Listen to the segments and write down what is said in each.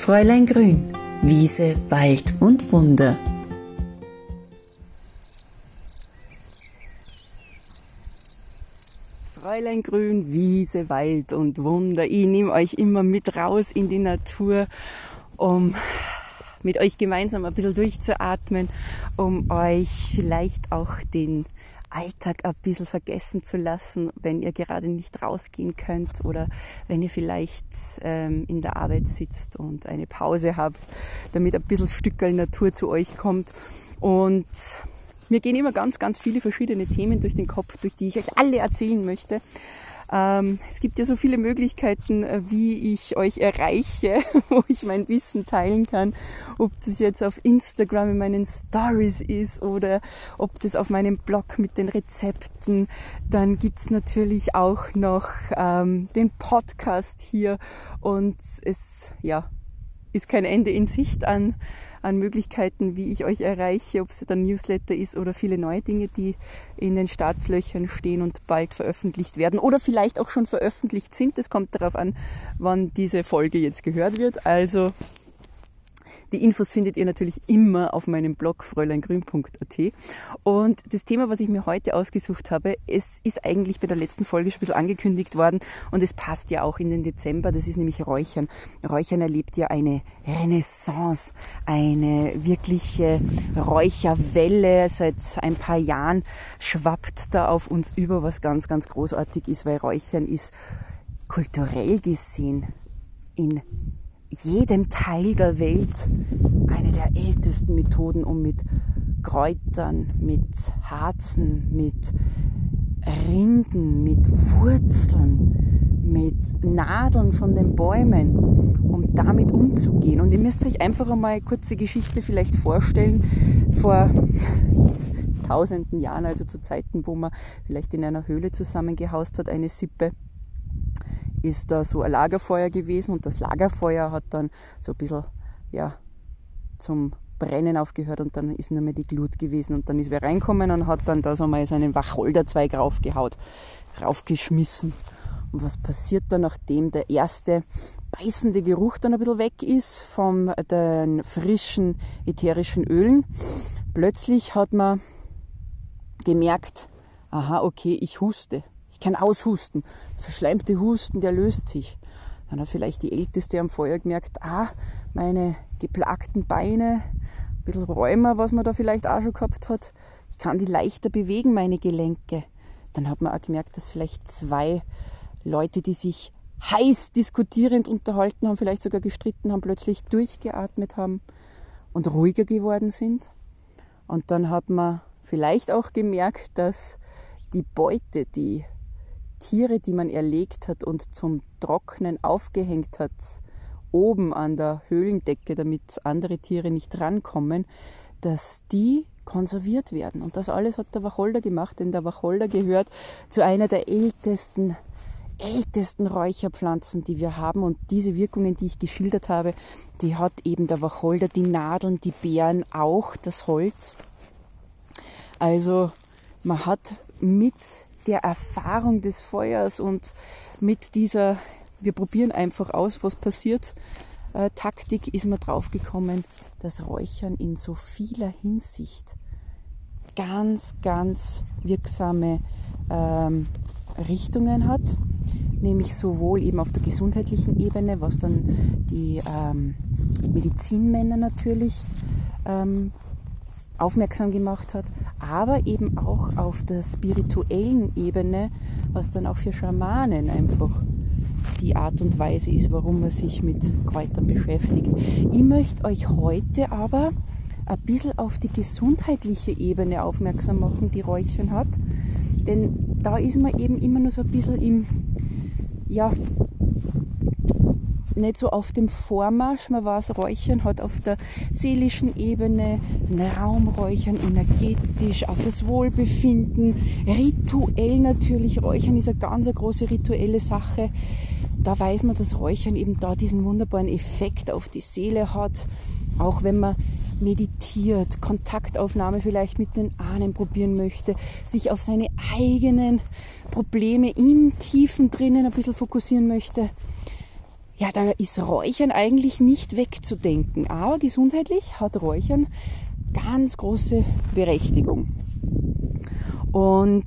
Fräulein Grün, Wiese, Wald und Wunder. Fräulein Grün, Wiese, Wald und Wunder. Ich nehme euch immer mit raus in die Natur, um mit euch gemeinsam ein bisschen durchzuatmen, um euch vielleicht auch den Alltag ein bisschen vergessen zu lassen, wenn ihr gerade nicht rausgehen könnt oder wenn ihr vielleicht ähm, in der Arbeit sitzt und eine Pause habt, damit ein bisschen Stückel Natur zu euch kommt. Und mir gehen immer ganz, ganz viele verschiedene Themen durch den Kopf, durch die ich euch alle erzählen möchte. Ähm, es gibt ja so viele Möglichkeiten, äh, wie ich euch erreiche, wo ich mein Wissen teilen kann. Ob das jetzt auf Instagram in meinen Stories ist oder ob das auf meinem Blog mit den Rezepten. Dann gibt's natürlich auch noch ähm, den Podcast hier und es ja, ist kein Ende in Sicht an an Möglichkeiten, wie ich euch erreiche, ob es dann Newsletter ist oder viele neue Dinge, die in den Startlöchern stehen und bald veröffentlicht werden oder vielleicht auch schon veröffentlicht sind. Es kommt darauf an, wann diese Folge jetzt gehört wird. Also die Infos findet ihr natürlich immer auf meinem Blog fräuleingrün.at. Und das Thema, was ich mir heute ausgesucht habe, es ist eigentlich bei der letzten Folge schon ein bisschen angekündigt worden und es passt ja auch in den Dezember. Das ist nämlich Räuchern. Räuchern erlebt ja eine Renaissance, eine wirkliche Räucherwelle. Seit ein paar Jahren schwappt da auf uns über, was ganz, ganz großartig ist, weil Räuchern ist kulturell gesehen in jedem Teil der Welt eine der ältesten Methoden, um mit Kräutern, mit Harzen, mit Rinden, mit Wurzeln, mit Nadeln von den Bäumen, um damit umzugehen. Und ihr müsst euch einfach einmal eine kurze Geschichte vielleicht vorstellen. Vor tausenden Jahren, also zu Zeiten, wo man vielleicht in einer Höhle zusammengehaust hat, eine Sippe, ist da so ein Lagerfeuer gewesen und das Lagerfeuer hat dann so ein bisschen, ja, zum Brennen aufgehört und dann ist nur mehr die Glut gewesen und dann ist wer reinkommen und hat dann da so mal so einen Wacholderzweig raufgehaut, raufgeschmissen. Und was passiert dann, nachdem der erste beißende Geruch dann ein bisschen weg ist von den frischen ätherischen Ölen? Plötzlich hat man gemerkt, aha, okay, ich huste. Ich kann aushusten. Der verschleimte Husten, der löst sich. Dann hat vielleicht die Älteste am Feuer gemerkt, ah, meine geplagten Beine, ein bisschen Rheuma, was man da vielleicht auch schon gehabt hat. Ich kann die leichter bewegen, meine Gelenke. Dann hat man auch gemerkt, dass vielleicht zwei Leute, die sich heiß diskutierend unterhalten haben, vielleicht sogar gestritten haben, plötzlich durchgeatmet haben und ruhiger geworden sind. Und dann hat man vielleicht auch gemerkt, dass die Beute, die Tiere, die man erlegt hat und zum Trocknen aufgehängt hat, oben an der Höhlendecke, damit andere Tiere nicht rankommen, dass die konserviert werden. Und das alles hat der Wacholder gemacht, denn der Wacholder gehört zu einer der ältesten, ältesten Räucherpflanzen, die wir haben. Und diese Wirkungen, die ich geschildert habe, die hat eben der Wacholder, die Nadeln, die Beeren, auch das Holz. Also man hat mit der Erfahrung des Feuers und mit dieser, wir probieren einfach aus, was passiert, äh, Taktik ist man draufgekommen, dass Räuchern in so vieler Hinsicht ganz, ganz wirksame ähm, Richtungen hat, nämlich sowohl eben auf der gesundheitlichen Ebene, was dann die ähm, Medizinmänner natürlich ähm, aufmerksam gemacht hat, aber eben auch auf der spirituellen Ebene, was dann auch für Schamanen einfach die Art und Weise ist, warum man sich mit Kräutern beschäftigt. Ich möchte euch heute aber ein bisschen auf die gesundheitliche Ebene aufmerksam machen, die Räuchern hat. Denn da ist man eben immer nur so ein bisschen im, ja, nicht so auf dem Vormarsch. Man weiß, Räuchern hat auf der seelischen Ebene ein Raumräuchern, energetisch, auf das Wohlbefinden, rituell natürlich. Räuchern ist eine ganz große rituelle Sache. Da weiß man, dass Räuchern eben da diesen wunderbaren Effekt auf die Seele hat. Auch wenn man meditiert, Kontaktaufnahme vielleicht mit den Ahnen probieren möchte, sich auf seine eigenen Probleme im Tiefen drinnen ein bisschen fokussieren möchte ja, da ist Räuchern eigentlich nicht wegzudenken. Aber gesundheitlich hat Räuchern ganz große Berechtigung. Und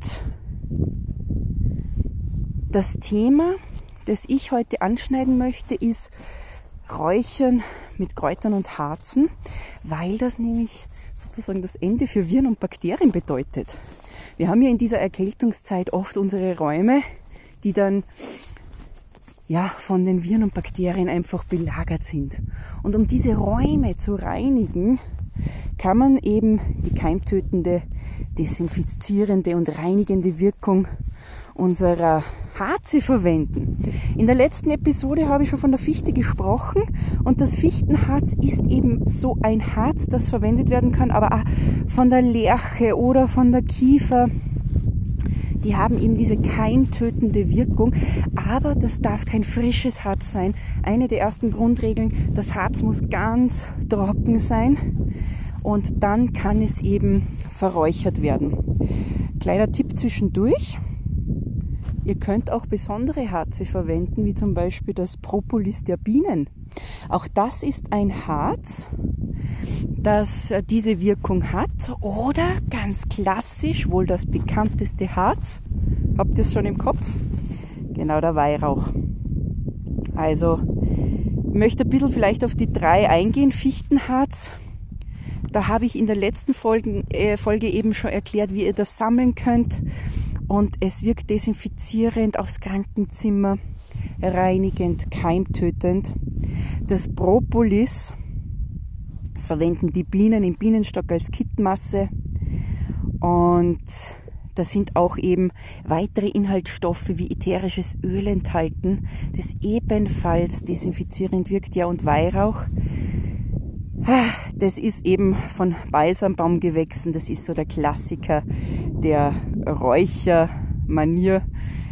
das Thema, das ich heute anschneiden möchte, ist Räuchern mit Kräutern und Harzen, weil das nämlich sozusagen das Ende für Viren und Bakterien bedeutet. Wir haben ja in dieser Erkältungszeit oft unsere Räume, die dann ja, von den Viren und Bakterien einfach belagert sind. Und um diese Räume zu reinigen, kann man eben die keimtötende, desinfizierende und reinigende Wirkung unserer Harze verwenden. In der letzten Episode habe ich schon von der Fichte gesprochen und das Fichtenharz ist eben so ein Harz, das verwendet werden kann, aber auch von der Lerche oder von der Kiefer. Die haben eben diese keimtötende Wirkung, aber das darf kein frisches Harz sein. Eine der ersten Grundregeln, das Harz muss ganz trocken sein und dann kann es eben verräuchert werden. Kleiner Tipp zwischendurch. Ihr könnt auch besondere Harze verwenden, wie zum Beispiel das Propolis der Bienen. Auch das ist ein Harz, das äh, diese Wirkung hat. Oder ganz klassisch, wohl das bekannteste Harz. Habt ihr es schon im Kopf? Genau der Weihrauch. Also, ich möchte ein bisschen vielleicht auf die drei eingehen. Fichtenharz. Da habe ich in der letzten Folge, äh, Folge eben schon erklärt, wie ihr das sammeln könnt und es wirkt desinfizierend aufs Krankenzimmer, reinigend, keimtötend. Das Propolis, das verwenden die Bienen im Bienenstock als Kittenmasse und da sind auch eben weitere Inhaltsstoffe wie ätherisches Öl enthalten, das ebenfalls desinfizierend wirkt, ja und Weihrauch. Das ist eben von Balsambaumgewächsen, das ist so der Klassiker der Räuchermanier.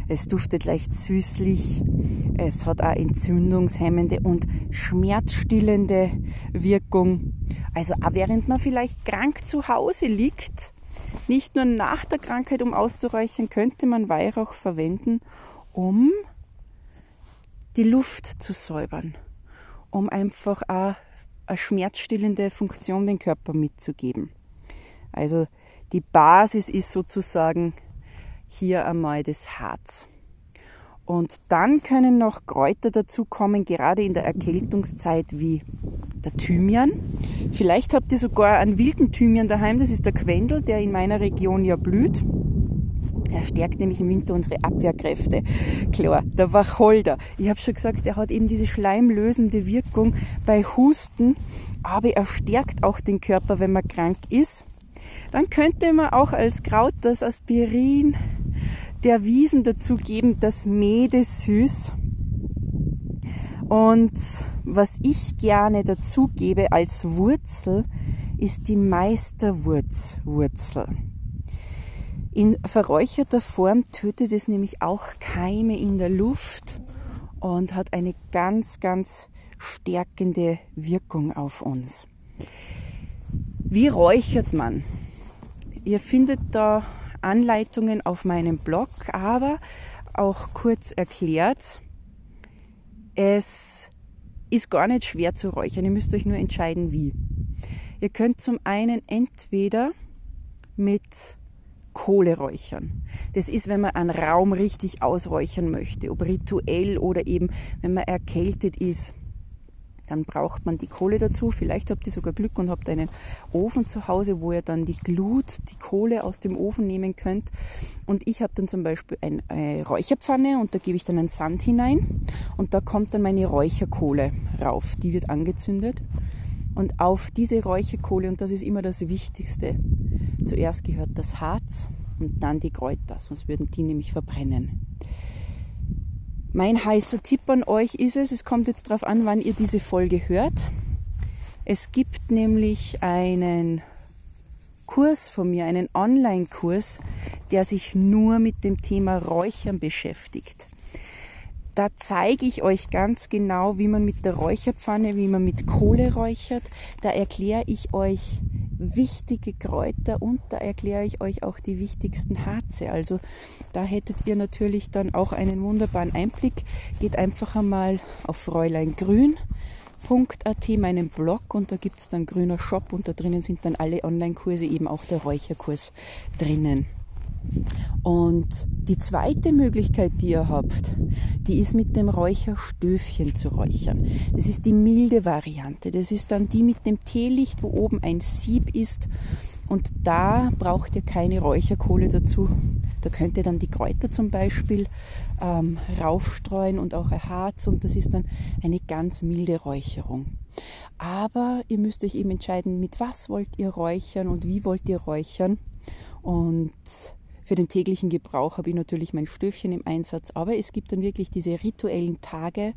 Es duftet leicht süßlich, es hat auch entzündungshemmende und schmerzstillende Wirkung. Also auch während man vielleicht krank zu Hause liegt, nicht nur nach der Krankheit, um auszuräuchern, könnte man Weihrauch verwenden, um die Luft zu säubern, um einfach auch eine schmerzstillende Funktion den Körper mitzugeben. Also die Basis ist sozusagen hier einmal das Harz. Und dann können noch Kräuter dazukommen, gerade in der Erkältungszeit wie der Thymian. Vielleicht habt ihr sogar einen wilden Thymian daheim, das ist der Quendel, der in meiner Region ja blüht. Er stärkt nämlich im Winter unsere Abwehrkräfte. Klar, der Wacholder. Ich habe schon gesagt, er hat eben diese schleimlösende Wirkung bei Husten, aber er stärkt auch den Körper, wenn man krank ist. Dann könnte man auch als Kraut das Aspirin der Wiesen dazugeben, das Medesüß. Und was ich gerne dazugebe als Wurzel, ist die Meisterwurzwurzel. In verräucherter Form tötet es nämlich auch Keime in der Luft und hat eine ganz, ganz stärkende Wirkung auf uns. Wie räuchert man? Ihr findet da Anleitungen auf meinem Blog, aber auch kurz erklärt, es ist gar nicht schwer zu räuchern. Ihr müsst euch nur entscheiden, wie. Ihr könnt zum einen entweder mit Kohle räuchern. Das ist, wenn man einen Raum richtig ausräuchern möchte, ob rituell oder eben, wenn man erkältet ist. Dann braucht man die Kohle dazu. Vielleicht habt ihr sogar Glück und habt einen Ofen zu Hause, wo ihr dann die Glut, die Kohle aus dem Ofen nehmen könnt. Und ich habe dann zum Beispiel eine Räucherpfanne und da gebe ich dann einen Sand hinein und da kommt dann meine Räucherkohle rauf. Die wird angezündet. Und auf diese Räucherkohle, und das ist immer das Wichtigste, zuerst gehört das Harz und dann die Kräuter, sonst würden die nämlich verbrennen. Mein heißer Tipp an euch ist es, es kommt jetzt darauf an, wann ihr diese Folge hört. Es gibt nämlich einen Kurs von mir, einen Online-Kurs, der sich nur mit dem Thema Räuchern beschäftigt. Da zeige ich euch ganz genau, wie man mit der Räucherpfanne, wie man mit Kohle räuchert. Da erkläre ich euch wichtige Kräuter und da erkläre ich euch auch die wichtigsten Harze. Also da hättet ihr natürlich dann auch einen wunderbaren Einblick. Geht einfach einmal auf Fräulein Grün räucherkurs.at, meinen Blog, und da gibt es dann grüner Shop und da drinnen sind dann alle Online-Kurse, eben auch der Räucherkurs drinnen. Und die zweite Möglichkeit, die ihr habt, die ist mit dem Räucherstöfchen zu räuchern. Das ist die milde Variante. Das ist dann die mit dem Teelicht, wo oben ein Sieb ist und da braucht ihr keine Räucherkohle dazu. Da könnt ihr dann die Kräuter zum Beispiel ähm, raufstreuen und auch ein Harz und das ist dann eine ganz milde Räucherung. Aber ihr müsst euch eben entscheiden, mit was wollt ihr räuchern und wie wollt ihr räuchern. Und für den täglichen Gebrauch habe ich natürlich mein Stöfchen im Einsatz, aber es gibt dann wirklich diese rituellen Tage,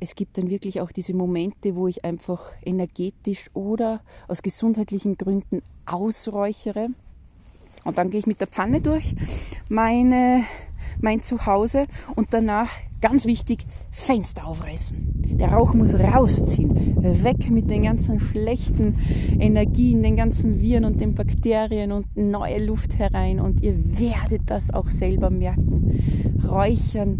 es gibt dann wirklich auch diese Momente, wo ich einfach energetisch oder aus gesundheitlichen Gründen ausräuchere. Und dann gehe ich mit der Pfanne durch meine, mein Zuhause und danach, ganz wichtig, Fenster aufreißen. Der Rauch muss rausziehen. Weg mit den ganzen schlechten Energien, den ganzen Viren und den Bakterien und neue Luft herein. Und ihr werdet das auch selber merken. Räuchern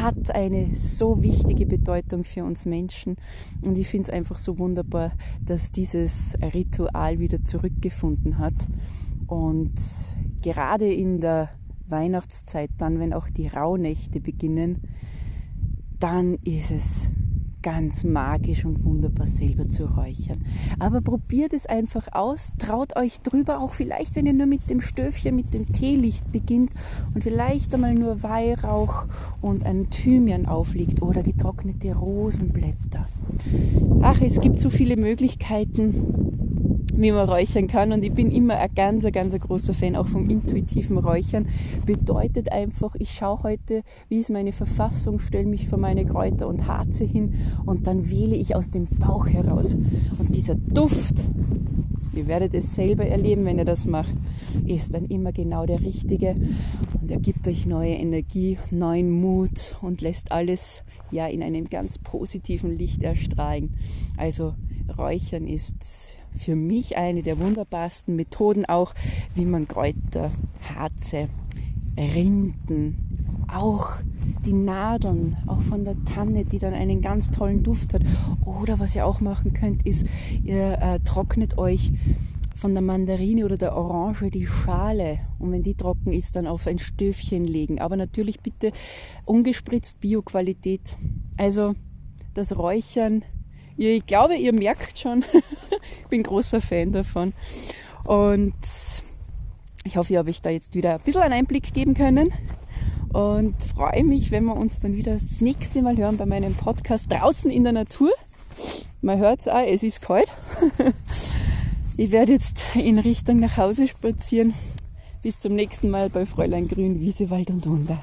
hat eine so wichtige Bedeutung für uns Menschen. Und ich finde es einfach so wunderbar, dass dieses Ritual wieder zurückgefunden hat. Und gerade in der Weihnachtszeit, dann, wenn auch die Rauhnächte beginnen, dann ist es ganz magisch und wunderbar selber zu räuchern. Aber probiert es einfach aus, traut euch drüber, auch vielleicht, wenn ihr nur mit dem Stöfchen, mit dem Teelicht beginnt und vielleicht einmal nur Weihrauch und ein Thymian aufliegt oder getrocknete Rosenblätter. Ach, es gibt so viele Möglichkeiten wie man räuchern kann. Und ich bin immer ein ganz, ganz großer Fan auch vom intuitiven Räuchern. Bedeutet einfach, ich schaue heute, wie ist meine Verfassung, stelle mich vor meine Kräuter und Harze hin und dann wähle ich aus dem Bauch heraus. Und dieser Duft, ihr werdet es selber erleben, wenn ihr das macht, ist dann immer genau der richtige und er gibt euch neue Energie, neuen Mut und lässt alles ja in einem ganz positiven Licht erstrahlen. Also Räuchern ist für mich eine der wunderbarsten Methoden auch, wie man Kräuter, Harze, Rinden, auch die Nadeln, auch von der Tanne, die dann einen ganz tollen Duft hat. Oder was ihr auch machen könnt, ist, ihr äh, trocknet euch von der Mandarine oder der Orange die Schale und wenn die trocken ist, dann auf ein Stöfchen legen. Aber natürlich bitte ungespritzt Bioqualität. Also das Räuchern ich glaube, ihr merkt schon, ich bin großer Fan davon. Und ich hoffe, ich habe euch da jetzt wieder ein bisschen einen Einblick geben können. Und freue mich, wenn wir uns dann wieder das nächste Mal hören bei meinem Podcast draußen in der Natur. Man hört es auch, es ist kalt. Ich werde jetzt in Richtung nach Hause spazieren. Bis zum nächsten Mal bei Fräulein Grün, Wiese, Wald und Wunder.